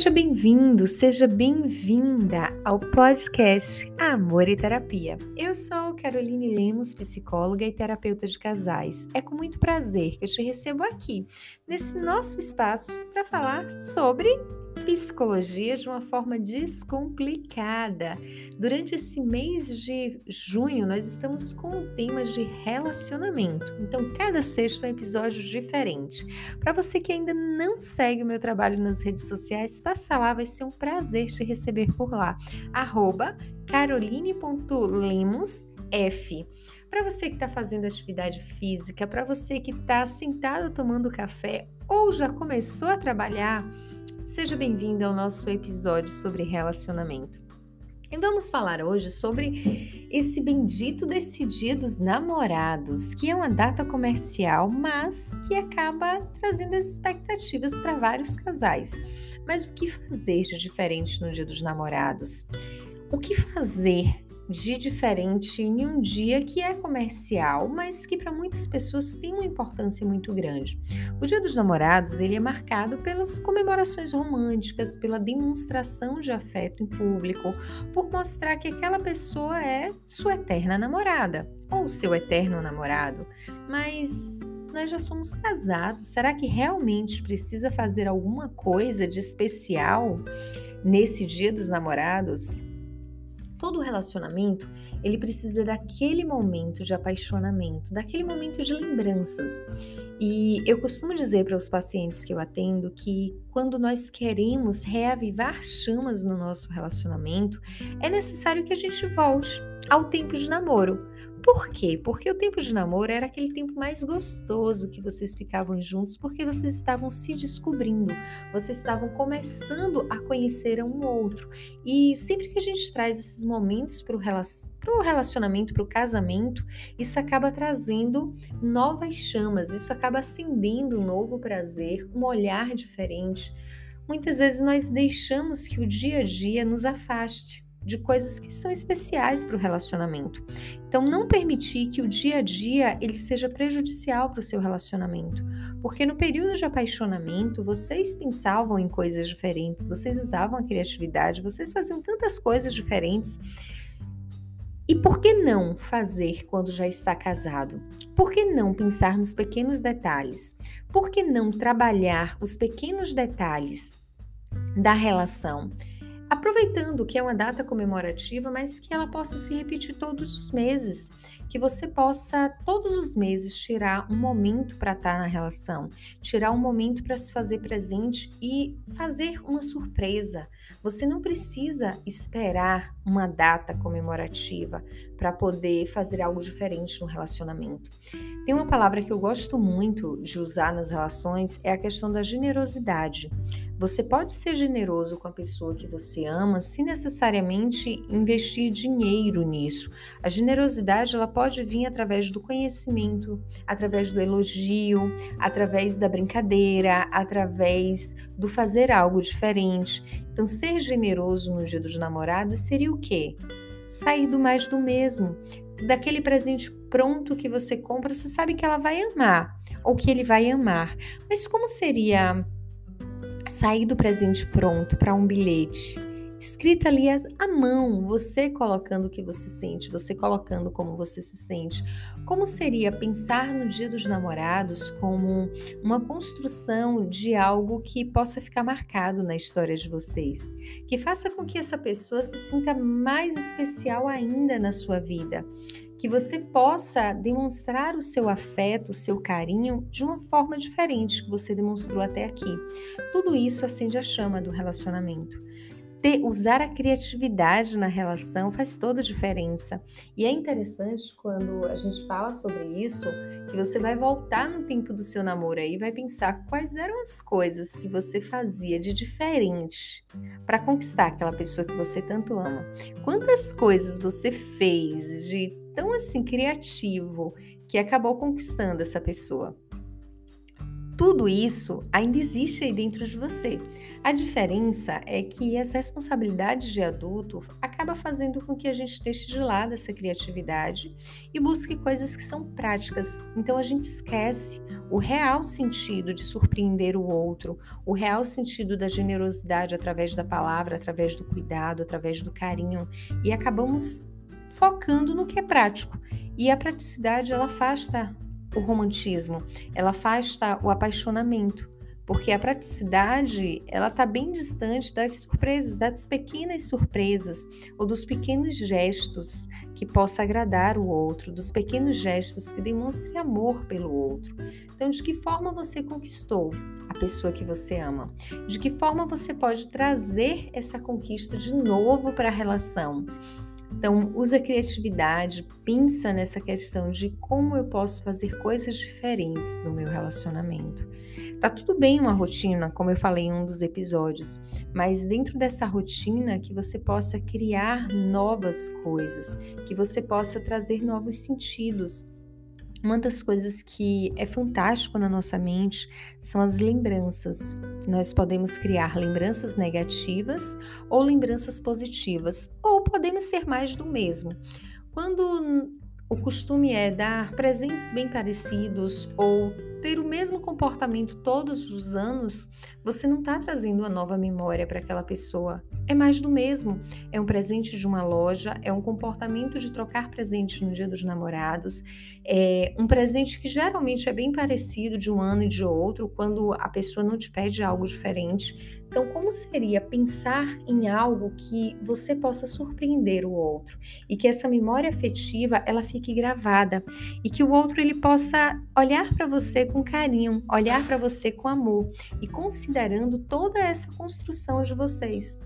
Seja bem-vindo, seja bem-vinda ao podcast Amor e Terapia. Eu sou Caroline Lemos, psicóloga e terapeuta de casais. É com muito prazer que eu te recebo aqui, nesse nosso espaço, para falar sobre psicologia de uma forma descomplicada. Durante esse mês de junho, nós estamos com o tema de relacionamento. Então, cada sexto é um episódio diferente. Para você que ainda não segue o meu trabalho nas redes sociais, passa lá, vai ser um prazer te receber por lá. Caroline.lemosf. Para você que está fazendo atividade física, para você que está sentado tomando café ou já começou a trabalhar, Seja bem-vindo ao nosso episódio sobre relacionamento. E vamos falar hoje sobre esse bendito desse dia dos namorados, que é uma data comercial, mas que acaba trazendo as expectativas para vários casais. Mas o que fazer de diferente no dia dos namorados? O que fazer de diferente em um dia que é comercial, mas que para muitas pessoas tem uma importância muito grande. O Dia dos Namorados ele é marcado pelas comemorações românticas, pela demonstração de afeto em público, por mostrar que aquela pessoa é sua eterna namorada ou seu eterno namorado. Mas nós já somos casados, será que realmente precisa fazer alguma coisa de especial nesse Dia dos Namorados? Todo relacionamento ele precisa daquele momento de apaixonamento, daquele momento de lembranças. E eu costumo dizer para os pacientes que eu atendo que quando nós queremos reavivar chamas no nosso relacionamento, é necessário que a gente volte ao tempo de namoro. Por quê? Porque o tempo de namoro era aquele tempo mais gostoso que vocês ficavam juntos, porque vocês estavam se descobrindo, vocês estavam começando a conhecer um outro. E sempre que a gente traz esses momentos para o relacionamento, para o casamento, isso acaba trazendo novas chamas, isso acaba acendendo um novo prazer, um olhar diferente. Muitas vezes nós deixamos que o dia a dia nos afaste de coisas que são especiais para o relacionamento. Então, não permitir que o dia a dia ele seja prejudicial para o seu relacionamento, porque no período de apaixonamento vocês pensavam em coisas diferentes, vocês usavam a criatividade, vocês faziam tantas coisas diferentes. E por que não fazer quando já está casado? Por que não pensar nos pequenos detalhes? Por que não trabalhar os pequenos detalhes da relação? Aproveitando que é uma data comemorativa, mas que ela possa se repetir todos os meses, que você possa todos os meses tirar um momento para estar na relação, tirar um momento para se fazer presente e fazer uma surpresa. Você não precisa esperar uma data comemorativa para poder fazer algo diferente no relacionamento. Tem uma palavra que eu gosto muito de usar nas relações é a questão da generosidade. Você pode ser generoso com a pessoa que você ama sem necessariamente investir dinheiro nisso. A generosidade ela pode vir através do conhecimento, através do elogio, através da brincadeira, através do fazer algo diferente. Então, ser generoso no Dia dos Namorados seria o quê? Sair do mais do mesmo. Daquele presente pronto que você compra, você sabe que ela vai amar ou que ele vai amar. Mas como seria sair do presente pronto para um bilhete, escrita ali à mão, você colocando o que você sente, você colocando como você se sente. Como seria pensar no Dia dos Namorados como uma construção de algo que possa ficar marcado na história de vocês, que faça com que essa pessoa se sinta mais especial ainda na sua vida que você possa demonstrar o seu afeto, o seu carinho de uma forma diferente que você demonstrou até aqui. Tudo isso acende a chama do relacionamento. Ter, usar a criatividade na relação faz toda a diferença. E é interessante quando a gente fala sobre isso, que você vai voltar no tempo do seu namoro aí vai pensar quais eram as coisas que você fazia de diferente para conquistar aquela pessoa que você tanto ama. Quantas coisas você fez de tão assim criativo que acabou conquistando essa pessoa. Tudo isso ainda existe aí dentro de você. A diferença é que as responsabilidades de adulto acaba fazendo com que a gente deixe de lado essa criatividade e busque coisas que são práticas. Então a gente esquece o real sentido de surpreender o outro, o real sentido da generosidade através da palavra, através do cuidado, através do carinho e acabamos focando no que é prático. E a praticidade ela afasta o romantismo, ela afasta o apaixonamento porque a praticidade ela está bem distante das surpresas, das pequenas surpresas ou dos pequenos gestos que possa agradar o outro, dos pequenos gestos que demonstrem amor pelo outro. Então, de que forma você conquistou a pessoa que você ama? De que forma você pode trazer essa conquista de novo para a relação? Então, usa a criatividade, pensa nessa questão de como eu posso fazer coisas diferentes no meu relacionamento. Tá tudo bem uma rotina, como eu falei em um dos episódios, mas dentro dessa rotina que você possa criar novas coisas, que você possa trazer novos sentidos. Uma das coisas que é fantástico na nossa mente são as lembranças. Nós podemos criar lembranças negativas ou lembranças positivas, ou podemos ser mais do mesmo. Quando o costume é dar presentes bem parecidos ou ter o mesmo comportamento todos os anos, você não está trazendo uma nova memória para aquela pessoa. É mais do mesmo. É um presente de uma loja, é um comportamento de trocar presentes no dia dos namorados, é um presente que geralmente é bem parecido de um ano e de outro, quando a pessoa não te pede algo diferente. Então, como seria pensar em algo que você possa surpreender o outro e que essa memória afetiva ela fique gravada e que o outro ele possa olhar para você com carinho, olhar para você com amor e considerando toda essa construção de vocês.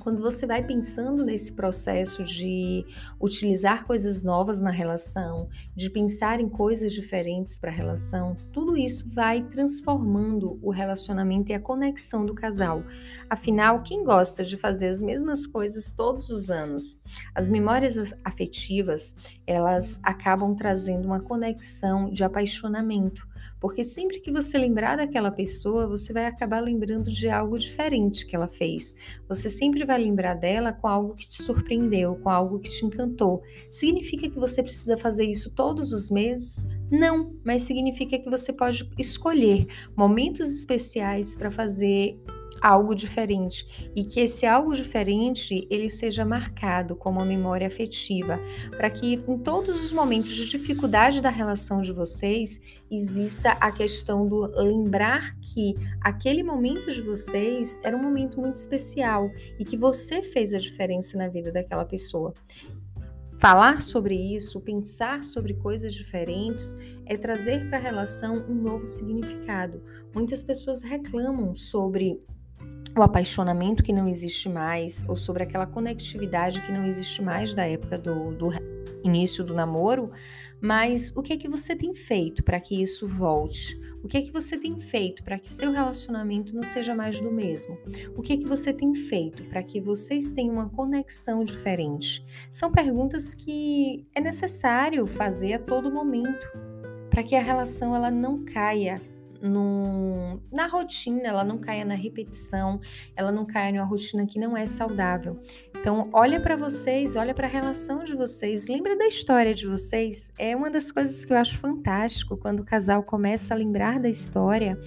Quando você vai pensando nesse processo de utilizar coisas novas na relação, de pensar em coisas diferentes para a relação, tudo isso vai transformando o relacionamento e a conexão do casal. Afinal, quem gosta de fazer as mesmas coisas todos os anos? As memórias afetivas, elas acabam trazendo uma conexão de apaixonamento porque sempre que você lembrar daquela pessoa, você vai acabar lembrando de algo diferente que ela fez. Você sempre vai lembrar dela com algo que te surpreendeu, com algo que te encantou. Significa que você precisa fazer isso todos os meses? Não, mas significa que você pode escolher momentos especiais para fazer algo diferente e que esse algo diferente ele seja marcado como uma memória afetiva, para que em todos os momentos de dificuldade da relação de vocês exista a questão do lembrar que aquele momento de vocês era um momento muito especial e que você fez a diferença na vida daquela pessoa. Falar sobre isso, pensar sobre coisas diferentes, é trazer para a relação um novo significado. Muitas pessoas reclamam sobre o apaixonamento que não existe mais, ou sobre aquela conectividade que não existe mais da época do, do início do namoro, mas o que é que você tem feito para que isso volte? O que é que você tem feito para que seu relacionamento não seja mais do mesmo? O que é que você tem feito para que vocês tenham uma conexão diferente? São perguntas que é necessário fazer a todo momento para que a relação ela não caia na rotina, ela não caia na repetição, ela não caia numa rotina que não é saudável. Então, olha para vocês, olha para a relação de vocês, lembra da história de vocês. É uma das coisas que eu acho fantástico quando o casal começa a lembrar da história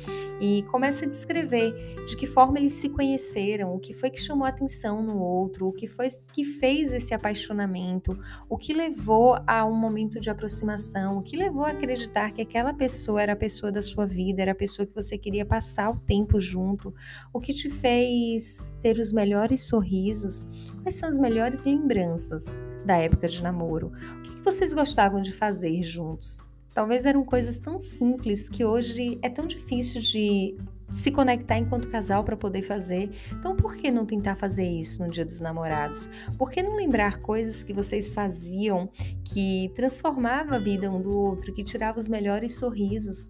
e começa a descrever de que forma eles se conheceram, o que foi que chamou a atenção no outro, o que foi que fez esse apaixonamento, o que levou a um momento de aproximação, o que levou a acreditar que aquela pessoa era a pessoa da sua vida, era a pessoa que você queria passar o tempo junto, o que te fez ter os melhores sorrisos, quais são as melhores lembranças da época de namoro, o que vocês gostavam de fazer juntos. Talvez eram coisas tão simples que hoje é tão difícil de se conectar enquanto casal para poder fazer. Então, por que não tentar fazer isso no Dia dos Namorados? Por que não lembrar coisas que vocês faziam que transformava a vida um do outro, que tirava os melhores sorrisos?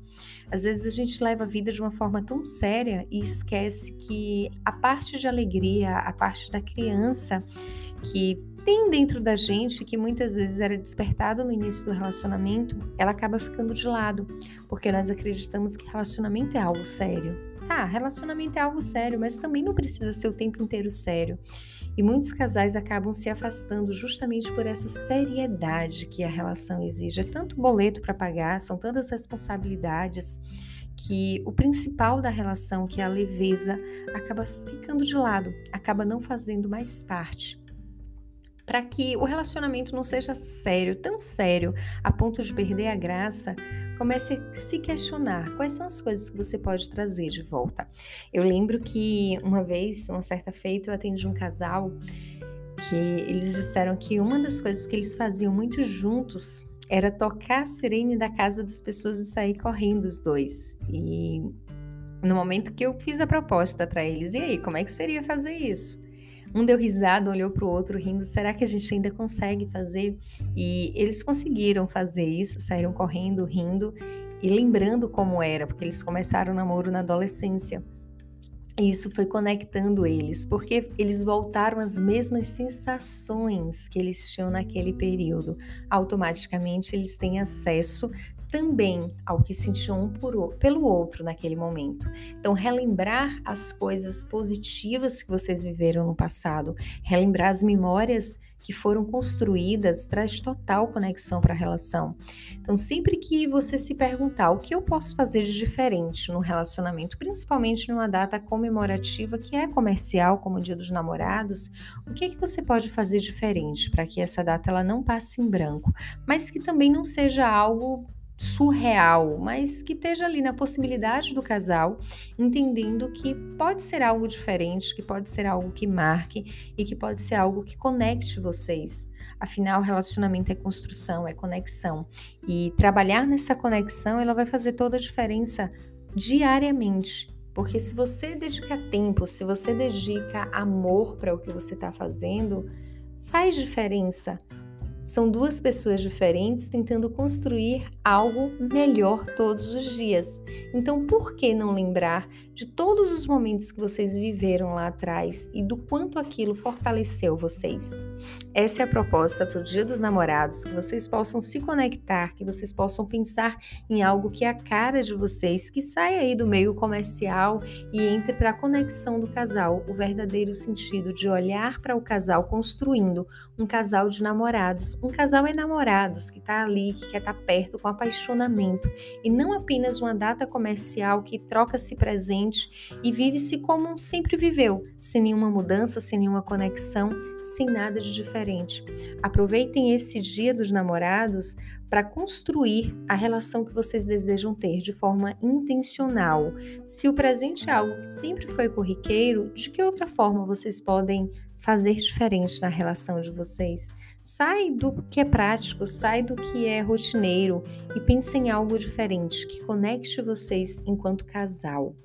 Às vezes a gente leva a vida de uma forma tão séria e esquece que a parte de alegria, a parte da criança que tem dentro da gente, que muitas vezes era despertado no início do relacionamento, ela acaba ficando de lado, porque nós acreditamos que relacionamento é algo sério. Tá, relacionamento é algo sério, mas também não precisa ser o tempo inteiro sério. E muitos casais acabam se afastando justamente por essa seriedade que a relação exige. É tanto boleto para pagar, são tantas responsabilidades que o principal da relação, que é a leveza, acaba ficando de lado, acaba não fazendo mais parte. Para que o relacionamento não seja sério, tão sério, a ponto de perder a graça, comece a se questionar quais são as coisas que você pode trazer de volta. Eu lembro que uma vez, uma certa feita, eu atendi um casal que eles disseram que uma das coisas que eles faziam muito juntos era tocar a sirene da casa das pessoas e sair correndo os dois. E no momento que eu fiz a proposta para eles, e aí, como é que seria fazer isso? Um deu risada, olhou para o outro rindo. Será que a gente ainda consegue fazer? E eles conseguiram fazer isso, saíram correndo, rindo e lembrando como era, porque eles começaram o namoro na adolescência. E isso foi conectando eles, porque eles voltaram às mesmas sensações que eles tinham naquele período. Automaticamente eles têm acesso também ao que sentiam um por, pelo outro naquele momento. Então, relembrar as coisas positivas que vocês viveram no passado, relembrar as memórias que foram construídas traz total conexão para a relação. Então, sempre que você se perguntar o que eu posso fazer de diferente no relacionamento, principalmente numa data comemorativa que é comercial, como o Dia dos Namorados, o que, é que você pode fazer diferente para que essa data ela não passe em branco, mas que também não seja algo surreal, mas que esteja ali na possibilidade do casal, entendendo que pode ser algo diferente, que pode ser algo que marque e que pode ser algo que conecte vocês. Afinal, relacionamento é construção, é conexão. E trabalhar nessa conexão, ela vai fazer toda a diferença diariamente. Porque se você dedica tempo, se você dedica amor para o que você está fazendo, faz diferença. São duas pessoas diferentes tentando construir algo melhor todos os dias. Então, por que não lembrar de todos os momentos que vocês viveram lá atrás e do quanto aquilo fortaleceu vocês? Essa é a proposta para o Dia dos Namorados, que vocês possam se conectar, que vocês possam pensar em algo que é a cara de vocês, que saia aí do meio comercial e entre para a conexão do casal, o verdadeiro sentido de olhar para o casal construindo um casal de namorados, um casal enamorados que está ali, que quer estar tá perto com apaixonamento e não apenas uma data comercial que troca-se presente e vive-se como sempre viveu, sem nenhuma mudança, sem nenhuma conexão, sem nada de diferente. Aproveitem esse dia dos namorados para construir a relação que vocês desejam ter de forma intencional. Se o presente é algo que sempre foi corriqueiro, de que outra forma vocês podem fazer diferente na relação de vocês. Sai do que é prático, sai do que é rotineiro e pense em algo diferente que conecte vocês enquanto casal.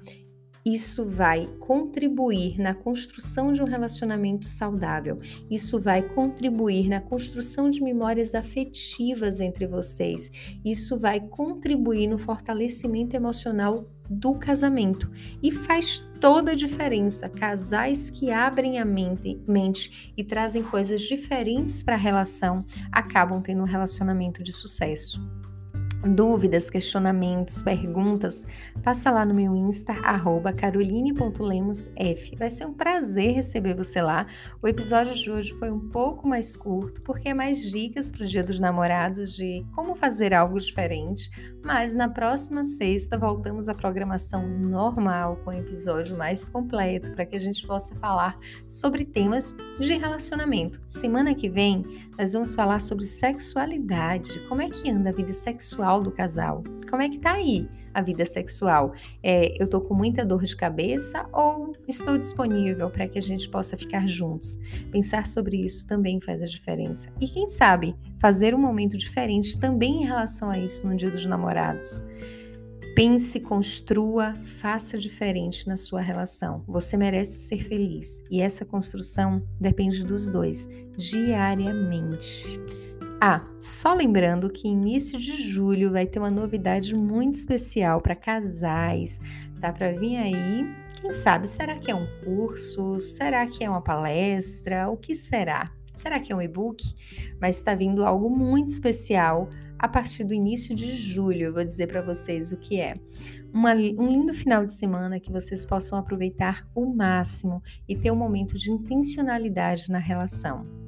Isso vai contribuir na construção de um relacionamento saudável. Isso vai contribuir na construção de memórias afetivas entre vocês. Isso vai contribuir no fortalecimento emocional do casamento e faz toda a diferença. Casais que abrem a mente, mente e trazem coisas diferentes para a relação acabam tendo um relacionamento de sucesso dúvidas, questionamentos, perguntas, passa lá no meu Insta, caroline.lemosf. Vai ser um prazer receber você lá. O episódio de hoje foi um pouco mais curto, porque é mais dicas para o Dia dos Namorados de como fazer algo diferente. Mas na próxima sexta voltamos à programação normal, com um episódio mais completo, para que a gente possa falar sobre temas de relacionamento. Semana que vem, nós vamos falar sobre sexualidade. Como é que anda a vida sexual? do casal. Como é que tá aí a vida sexual? É, eu tô com muita dor de cabeça ou estou disponível para que a gente possa ficar juntos? Pensar sobre isso também faz a diferença. E quem sabe fazer um momento diferente também em relação a isso no Dia dos Namorados. Pense, construa, faça diferente na sua relação. Você merece ser feliz e essa construção depende dos dois, diariamente. Ah, só lembrando que início de julho vai ter uma novidade muito especial para casais. Tá para vir aí? Quem sabe? Será que é um curso? Será que é uma palestra? O que será? Será que é um e-book? Mas está vindo algo muito especial a partir do início de julho. Eu vou dizer para vocês o que é. Uma, um lindo final de semana que vocês possam aproveitar o máximo e ter um momento de intencionalidade na relação.